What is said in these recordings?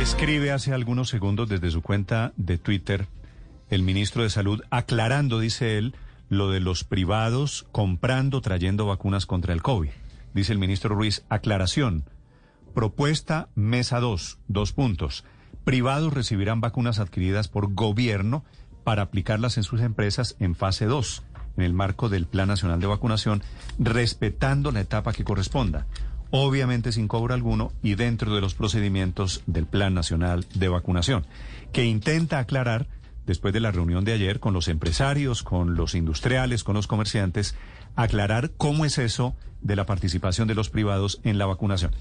Escribe hace algunos segundos desde su cuenta de Twitter el ministro de Salud aclarando, dice él, lo de los privados comprando, trayendo vacunas contra el COVID. Dice el ministro Ruiz, aclaración, propuesta mesa 2, dos puntos. Privados recibirán vacunas adquiridas por gobierno para aplicarlas en sus empresas en fase 2, en el marco del Plan Nacional de Vacunación, respetando la etapa que corresponda obviamente sin cobro alguno y dentro de los procedimientos del Plan Nacional de Vacunación, que intenta aclarar, después de la reunión de ayer con los empresarios, con los industriales, con los comerciantes, aclarar cómo es eso de la participación de los privados en la vacunación.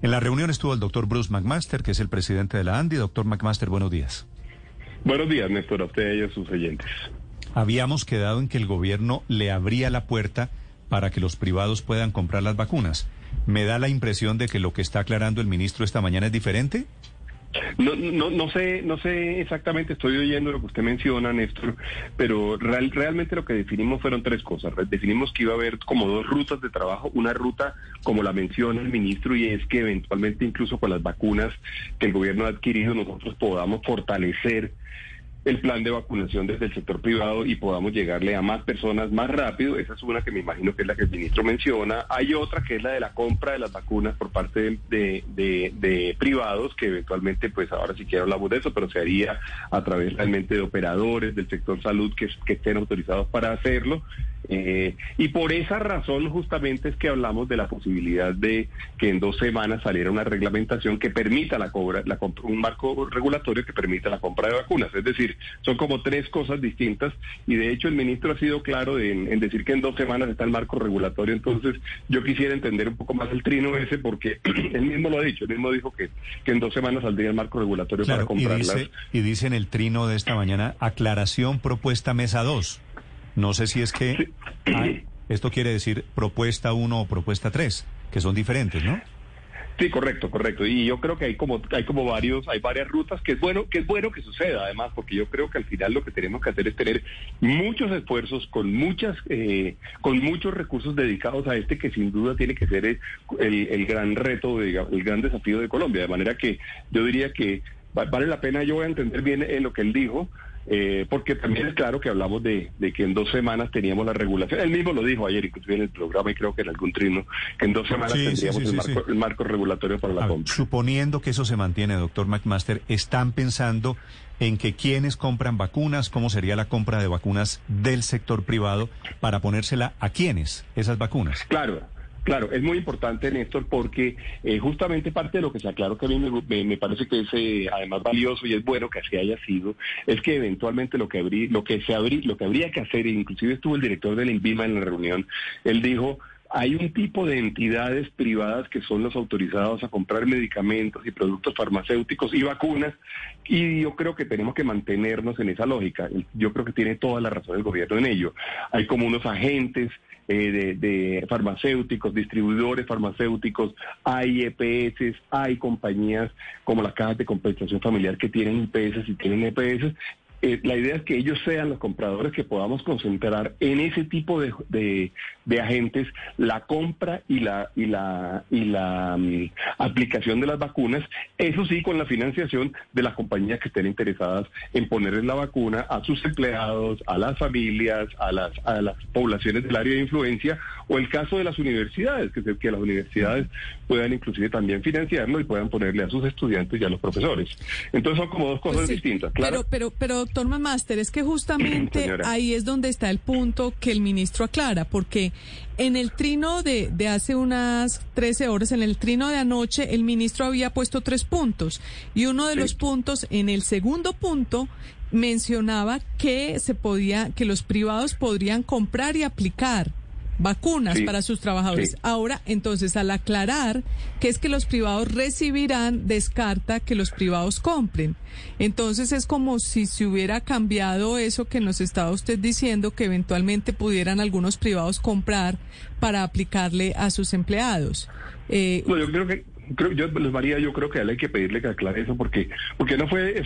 En la reunión estuvo el doctor Bruce McMaster, que es el presidente de la ANDI. Doctor McMaster, buenos días. Buenos días, Néstor, a usted y a sus oyentes. Habíamos quedado en que el gobierno le abría la puerta para que los privados puedan comprar las vacunas. ¿Me da la impresión de que lo que está aclarando el ministro esta mañana es diferente? No, no, no sé, no sé exactamente, estoy oyendo lo que usted menciona, Néstor, pero real, realmente lo que definimos fueron tres cosas. Definimos que iba a haber como dos rutas de trabajo, una ruta como la menciona el ministro y es que eventualmente incluso con las vacunas que el gobierno ha adquirido nosotros podamos fortalecer el plan de vacunación desde el sector privado y podamos llegarle a más personas más rápido. Esa es una que me imagino que es la que el ministro menciona. Hay otra que es la de la compra de las vacunas por parte de, privados, que eventualmente, pues ahora sí quiero hablar de eso, pero se haría a través realmente de operadores del sector salud que, que estén autorizados para hacerlo. Eh, y por esa razón justamente es que hablamos de la posibilidad de que en dos semanas saliera una reglamentación que permita la cobra, la un marco regulatorio que permita la compra de vacunas. Es decir, son como tres cosas distintas y de hecho el ministro ha sido claro en, decir que en dos semanas está el marco regulatorio. Entonces yo quisiera entender un poco más el trino ese porque él mismo lo ha dicho, él mismo dijo que, que en dos semanas saldría el marco regulatorio para comprarlas. Y dice, y dice en el trino de esta mañana, aclaración propuesta mesa 2. No sé si es que esto quiere decir propuesta 1 o propuesta 3, que son diferentes, ¿no? Sí, correcto, correcto. Y yo creo que hay como hay como varios, hay varias rutas que es bueno que es bueno que suceda, además, porque yo creo que al final lo que tenemos que hacer es tener muchos esfuerzos con muchas eh, con muchos recursos dedicados a este que sin duda tiene que ser el, el gran reto, el gran desafío de Colombia. De manera que yo diría que vale la pena. Yo voy a entender bien en lo que él dijo. Eh, porque también es claro que hablamos de, que en dos semanas teníamos la regulación. Él mismo lo dijo ayer, inclusive en el programa, y creo que en algún trino, que en dos semanas tendríamos el, marco, regulatorio para la compra. Suponiendo que eso se mantiene, doctor McMaster, ¿están pensando en que quienes compran vacunas, cómo sería la compra de vacunas del sector privado para ponérsela a quienes esas vacunas? Claro. Claro, es muy importante, Néstor, porque eh, justamente parte de lo que se aclaró que a mí me, parece que es eh, además valioso y es bueno que así haya sido, es que eventualmente lo que, habría, lo que, se lo que habría que hacer, inclusive estuvo el director del INVIMA en la reunión, él dijo, hay un tipo de entidades privadas que son los autorizados a comprar medicamentos y productos farmacéuticos y vacunas y yo creo que tenemos que mantenernos en esa lógica. Yo creo que tiene toda la razón el gobierno en ello. Hay como unos agentes eh, de, farmacéuticos, distribuidores farmacéuticos, hay EPS, hay compañías como las cajas de compensación familiar que tienen IPS y tienen EPS eh, la idea es que ellos sean los compradores que podamos concentrar en ese tipo de, agentes la compra y la y la y la mm, aplicación de las vacunas, eso sí con la financiación de las compañías que estén interesadas en ponerles la vacuna a sus empleados, a las familias, a las a las poblaciones del área de influencia o el caso de las universidades, que, que las universidades puedan inclusive también financiarlo y puedan ponerle a sus estudiantes y a los profesores. Entonces son como dos cosas pues distintas, claro. Pero pero pero doctor Master, es que justamente ahí es donde está el punto que el ministro aclara, porque en el trino de, de hace unas 13 horas, en el trino de anoche, el ministro había puesto tres puntos. Y uno de los puntos, en el segundo punto, mencionaba que se podía, que los privados podrían comprar y aplicar vacunas para sus trabajadores. Ahora, entonces, al aclarar que es que los privados recibirán, descarta que los privados compren. Entonces es como si se hubiera cambiado eso que nos estaba usted diciendo, que eventualmente pudieran algunos privados comprar para aplicarle a sus empleados. Eh, yo creo que creo, yo, María, yo creo que a él hay que pedirle que aclare eso porque, porque no fue,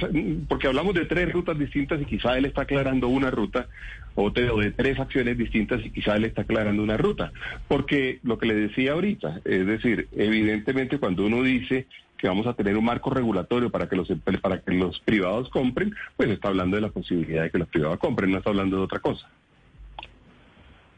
porque hablamos de tres rutas distintas y quizá él está aclarando una ruta, o de, o de tres acciones distintas y quizá él está aclarando una ruta. Porque lo que le decía ahorita, es decir, evidentemente cuando uno dice que vamos a tener un marco regulatorio para que los para que los privados compren, pues está hablando de la posibilidad de que los privados compren, no está hablando de otra cosa.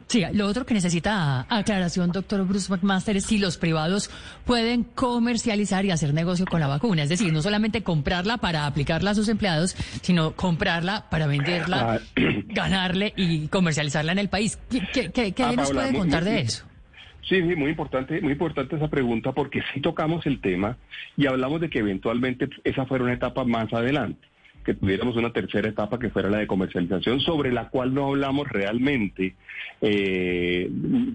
Sí, lo otro que necesita aclaración, doctor Bruce McMaster, es si los privados pueden comercializar y hacer negocio con la vacuna. Es decir, no solamente comprarla para aplicarla a sus empleados, sino comprarla para venderla, ah. ganarle y comercializarla en el país. ¿Qué, qué, qué, ah, nos puede contar de eso? Sí, sí, muy importante, muy importante esa pregunta porque sí tocamos el tema y hablamos de que eventualmente esa fuera una etapa más adelante que tuviéramos una tercera etapa que fuera la de comercialización, sobre la cual no hablamos realmente eh,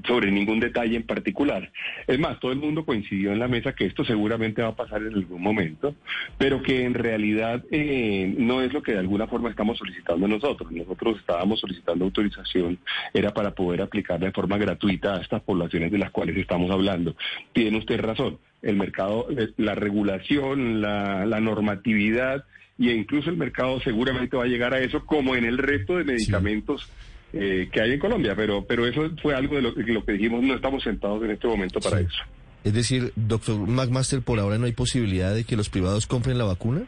sobre ningún detalle en particular. Es más, todo el mundo coincidió en la mesa que esto seguramente va a pasar en algún momento, pero que en realidad eh, no es lo que de alguna forma estamos solicitando nosotros. Nosotros estábamos solicitando autorización, era para poder aplicar de forma gratuita a estas poblaciones de las cuales estamos hablando. Tiene usted razón el mercado, eh, la regulación, la, la normatividad y incluso el mercado seguramente va a llegar a eso como en el resto de medicamentos eh, que hay en Colombia, pero, pero eso fue algo de lo, lo, que dijimos, no estamos sentados en este momento para eso. Es decir, doctor McMaster, por ahora no hay posibilidad de que los privados compren la vacuna.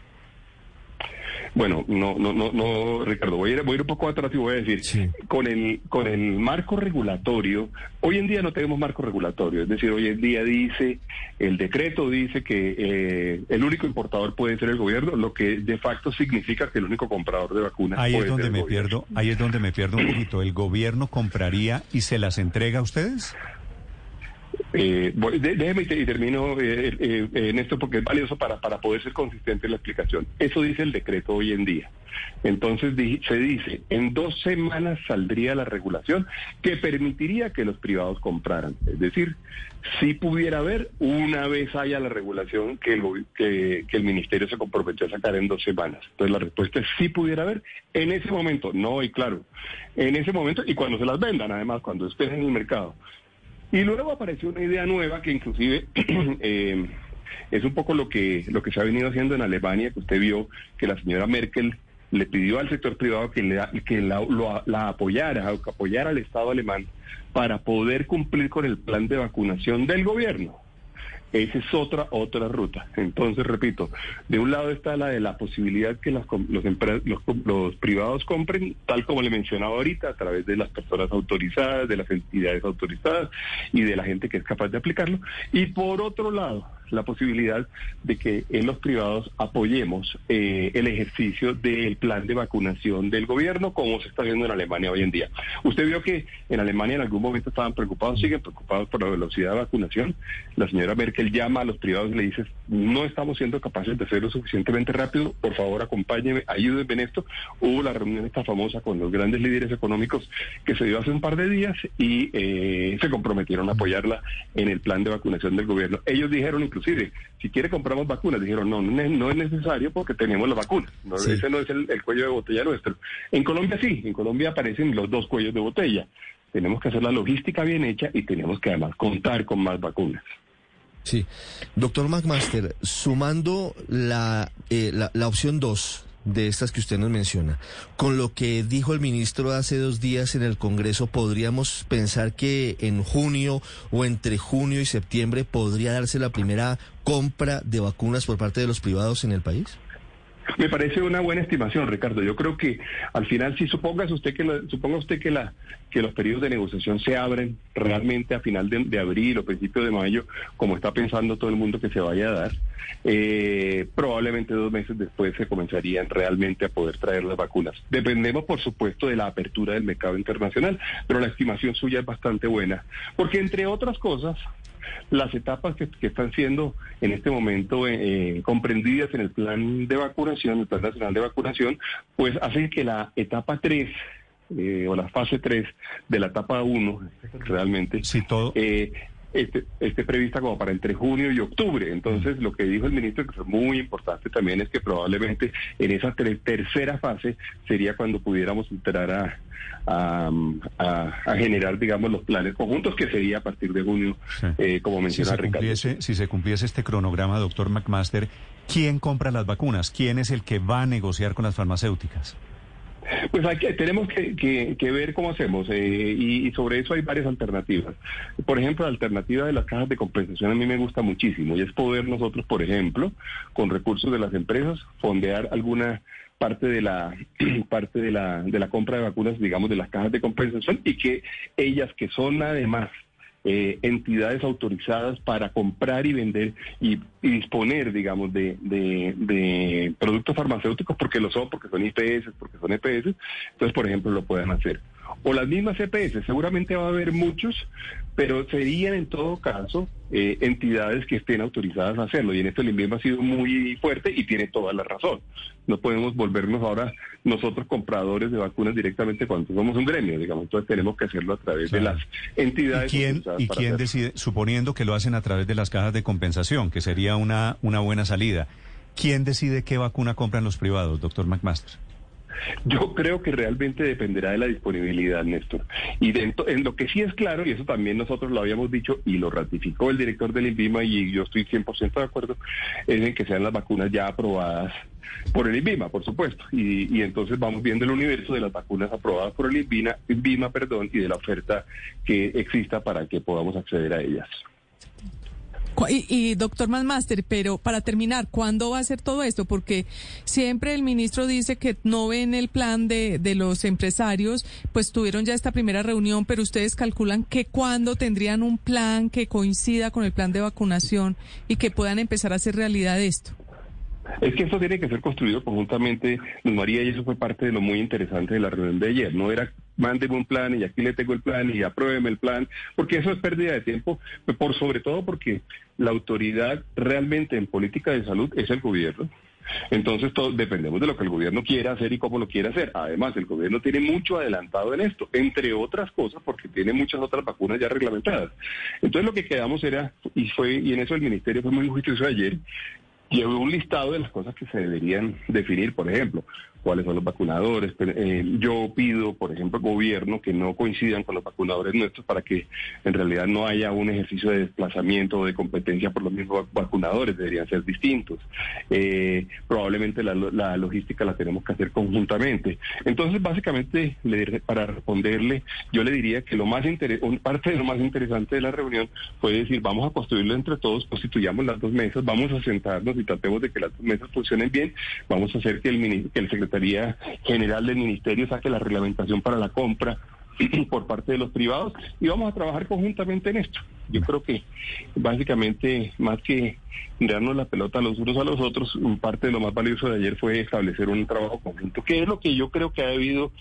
Bueno, no, no, no, no, Ricardo, voy a ir, voy a ir un poco atrás y voy a decir, con el, con el marco regulatorio, hoy en día no tenemos marco regulatorio, es decir, hoy en día dice, el decreto dice que eh, el único importador puede ser el gobierno, lo que de facto significa que el único comprador de vacunas ahí es donde me pierdo, ahí es donde me pierdo un poquito, ¿el gobierno compraría y se las entrega a ustedes? Eh, déjeme y termino eh, eh, en esto porque es valioso para, para poder ser consistente en la explicación. Eso dice el decreto hoy en día. Entonces se dice, en dos semanas saldría la regulación que permitiría que los privados compraran. Es decir, si pudiera haber, una vez haya la regulación que el, que, el ministerio se comprometió a sacar en dos semanas. Entonces la respuesta es sí pudiera haber en ese momento, no y claro, en ese momento y cuando se las vendan además, cuando estén en el mercado. Y luego apareció una idea nueva que inclusive eh, es un poco lo que, lo que se ha venido haciendo en Alemania, que usted vio que la señora Merkel le pidió al sector privado que, le, que la, la apoyara, que apoyara al Estado alemán para poder cumplir con el plan de vacunación del gobierno. Esa es otra, otra ruta. Entonces, repito, de un lado está la de la posibilidad que los, los, privados compren, tal como le mencionaba ahorita, a través de las personas autorizadas, de las entidades autorizadas y de la gente que es capaz de aplicarlo. Y por otro lado, la posibilidad de que en los privados apoyemos eh, el ejercicio del plan de vacunación del gobierno, como se está haciendo en Alemania hoy en día. Usted vio que en Alemania en algún momento estaban preocupados, siguen preocupados por la velocidad de vacunación. La señora Merkel llama a los privados y le dice, no estamos siendo capaces de hacerlo suficientemente rápido, por favor acompáñenme, ayúdenme en esto. Hubo la reunión esta famosa con los grandes líderes económicos que se dio hace un par de días y eh, se comprometieron a apoyarla en el plan de vacunación del gobierno. Ellos dijeron inclusive, si quiere compramos vacunas, dijeron, no, no, es necesario porque tenemos la vacuna, no, ese no es el, cuello de botella nuestro. En Colombia sí, en Colombia aparecen los dos cuellos de botella. Tenemos que hacer la logística bien hecha y tenemos que además contar con más vacunas. Sí. Doctor McMaster, sumando la, eh, la, la opción 2, de estas que usted nos menciona. Con lo que dijo el ministro hace dos días en el Congreso, ¿podríamos pensar que en junio o entre junio y septiembre podría darse la primera compra de vacunas por parte de los privados en el país? Me parece una buena estimación, Ricardo. Yo creo que al final, si suponga usted que suponga usted que la que los periodos de negociación se abren realmente a final de, abril o principio de mayo, como está pensando todo el mundo que se vaya a dar, eh, probablemente dos meses después se comenzarían realmente a poder traer las vacunas. Dependemos, por supuesto, de la apertura del mercado internacional, pero la estimación suya es bastante buena, porque entre otras cosas, las etapas que, están siendo en este momento eh, comprendidas en el plan de vacunación, el plan nacional de vacunación, pues hacen que la etapa 3 eh, o la fase 3 de la etapa 1, realmente, sí, todo. Eh, esté, esté, prevista como para entre junio y octubre. Entonces, lo que dijo el ministro, que fue muy importante también, es que probablemente en esa tercera fase sería cuando pudiéramos entrar a, a, generar, digamos, los planes conjuntos, que sería a partir de junio, eh, como menciona si Ricardo. si se cumpliese este cronograma, doctor McMaster, ¿quién compra las vacunas? ¿Quién es el que va a negociar con las farmacéuticas? Pues hay que, tenemos que, ver cómo hacemos eh, y, sobre eso hay varias alternativas. Por ejemplo, la alternativa de las cajas de compensación a mí me gusta muchísimo y es poder nosotros, por ejemplo, con recursos de las empresas, fondear alguna parte de la parte de la de la compra de vacunas, digamos, de las cajas de compensación y que ellas que son además eh, entidades autorizadas para comprar y vender y, disponer, digamos, de, de, productos farmacéuticos porque lo son, porque son IPS, porque son EPS. Entonces, por ejemplo, lo pueden hacer o las mismas EPS. Seguramente va a haber muchos, pero serían en todo caso eh, entidades que estén autorizadas a hacerlo. Y en esto el INVIMA ha sido muy fuerte y tiene toda la razón. No podemos volvernos ahora nosotros compradores de vacunas directamente cuando somos un gremio, digamos. Entonces tenemos que hacerlo a través de las entidades. ¿Y quién, ¿y quién decide, suponiendo que lo hacen a través de las cajas de compensación, que sería una, una buena salida? ¿Quién decide qué vacuna compran los privados, doctor McMaster? Yo creo que realmente dependerá de la disponibilidad, Néstor. Y dentro, en lo que sí es claro, y eso también nosotros lo habíamos dicho y lo ratificó el director del INVIMA y yo estoy 100% de acuerdo, es en que sean las vacunas ya aprobadas por el INVIMA, por supuesto. Y, entonces vamos viendo el universo de las vacunas aprobadas por el INVIMA perdón, y de la oferta que exista para que podamos acceder a ellas. Y, doctor Manmaster, pero para terminar, ¿cuándo va a ser todo esto? Porque siempre el ministro dice que no ven el plan de, de los empresarios, pues tuvieron ya esta primera reunión, pero ustedes calculan que cuándo tendrían un plan que coincida con el plan de vacunación y que puedan empezar a hacer realidad esto. Es que esto tiene que ser construido conjuntamente, Luz María, y eso fue parte de lo muy interesante de la reunión de ayer. No era mándeme un plan y aquí le tengo el plan y apruébeme el plan, porque eso es pérdida de tiempo, por sobre todo porque la autoridad realmente en política de salud es el gobierno. Entonces todos dependemos de lo que el gobierno quiera hacer y cómo lo quiera hacer. Además, el gobierno tiene mucho adelantado en esto, entre otras cosas, porque tiene muchas otras vacunas ya reglamentadas. Entonces lo que quedamos era, y fue, y en eso el ministerio fue muy juicioso ayer, llevó un listado de las cosas que se deberían definir, por ejemplo, cuáles son los vacunadores. Eh, yo pido, por ejemplo, gobierno que no coincidan con los vacunadores nuestros para que en realidad no haya un ejercicio de desplazamiento o de competencia por los mismos vacunadores, deberían ser distintos. Eh, probablemente la, logística la tenemos que hacer conjuntamente. Entonces, básicamente, para responderle, yo le diría que lo más parte de lo más interesante de la reunión fue decir, vamos a construirlo entre todos, constituyamos las dos mesas, vamos a sentarnos y tratemos de que las dos mesas funcionen bien, vamos a hacer que el, que el secretario General del Ministerio saque la reglamentación para la compra por parte de los privados y vamos a trabajar conjuntamente en esto. Yo creo que básicamente más que darnos la pelota los unos a los otros, parte de lo más valioso de ayer fue establecer un trabajo conjunto, que es lo que yo creo que ha debido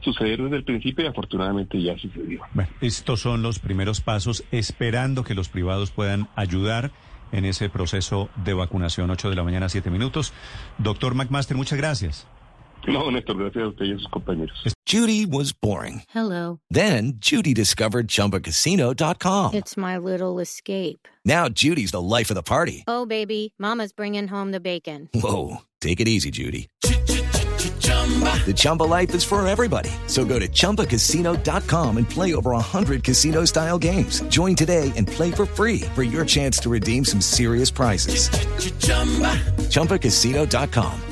suceder desde el principio y afortunadamente ya sucedió. Bueno, estos son los primeros pasos, esperando que los privados puedan ayudar en ese proceso de vacunación. 8 de la mañana, 7 minutos. Doctor McMaster, muchas gracias. No, Néstor, gracias a usted y a sus compañeros. Judy was boring. Hello. Then, Judy discovered ChumbaCasino.com. It's my little escape. Now, Judy's the life of the party. Oh, baby, mama's bringing home the bacon. Whoa, take it easy, Judy. The Chumba life is for everybody. So go to ChumbaCasino.com and play over 100 casino-style games. Join today and play for free for your chance to redeem some serious prizes. ChumbaCasino.com.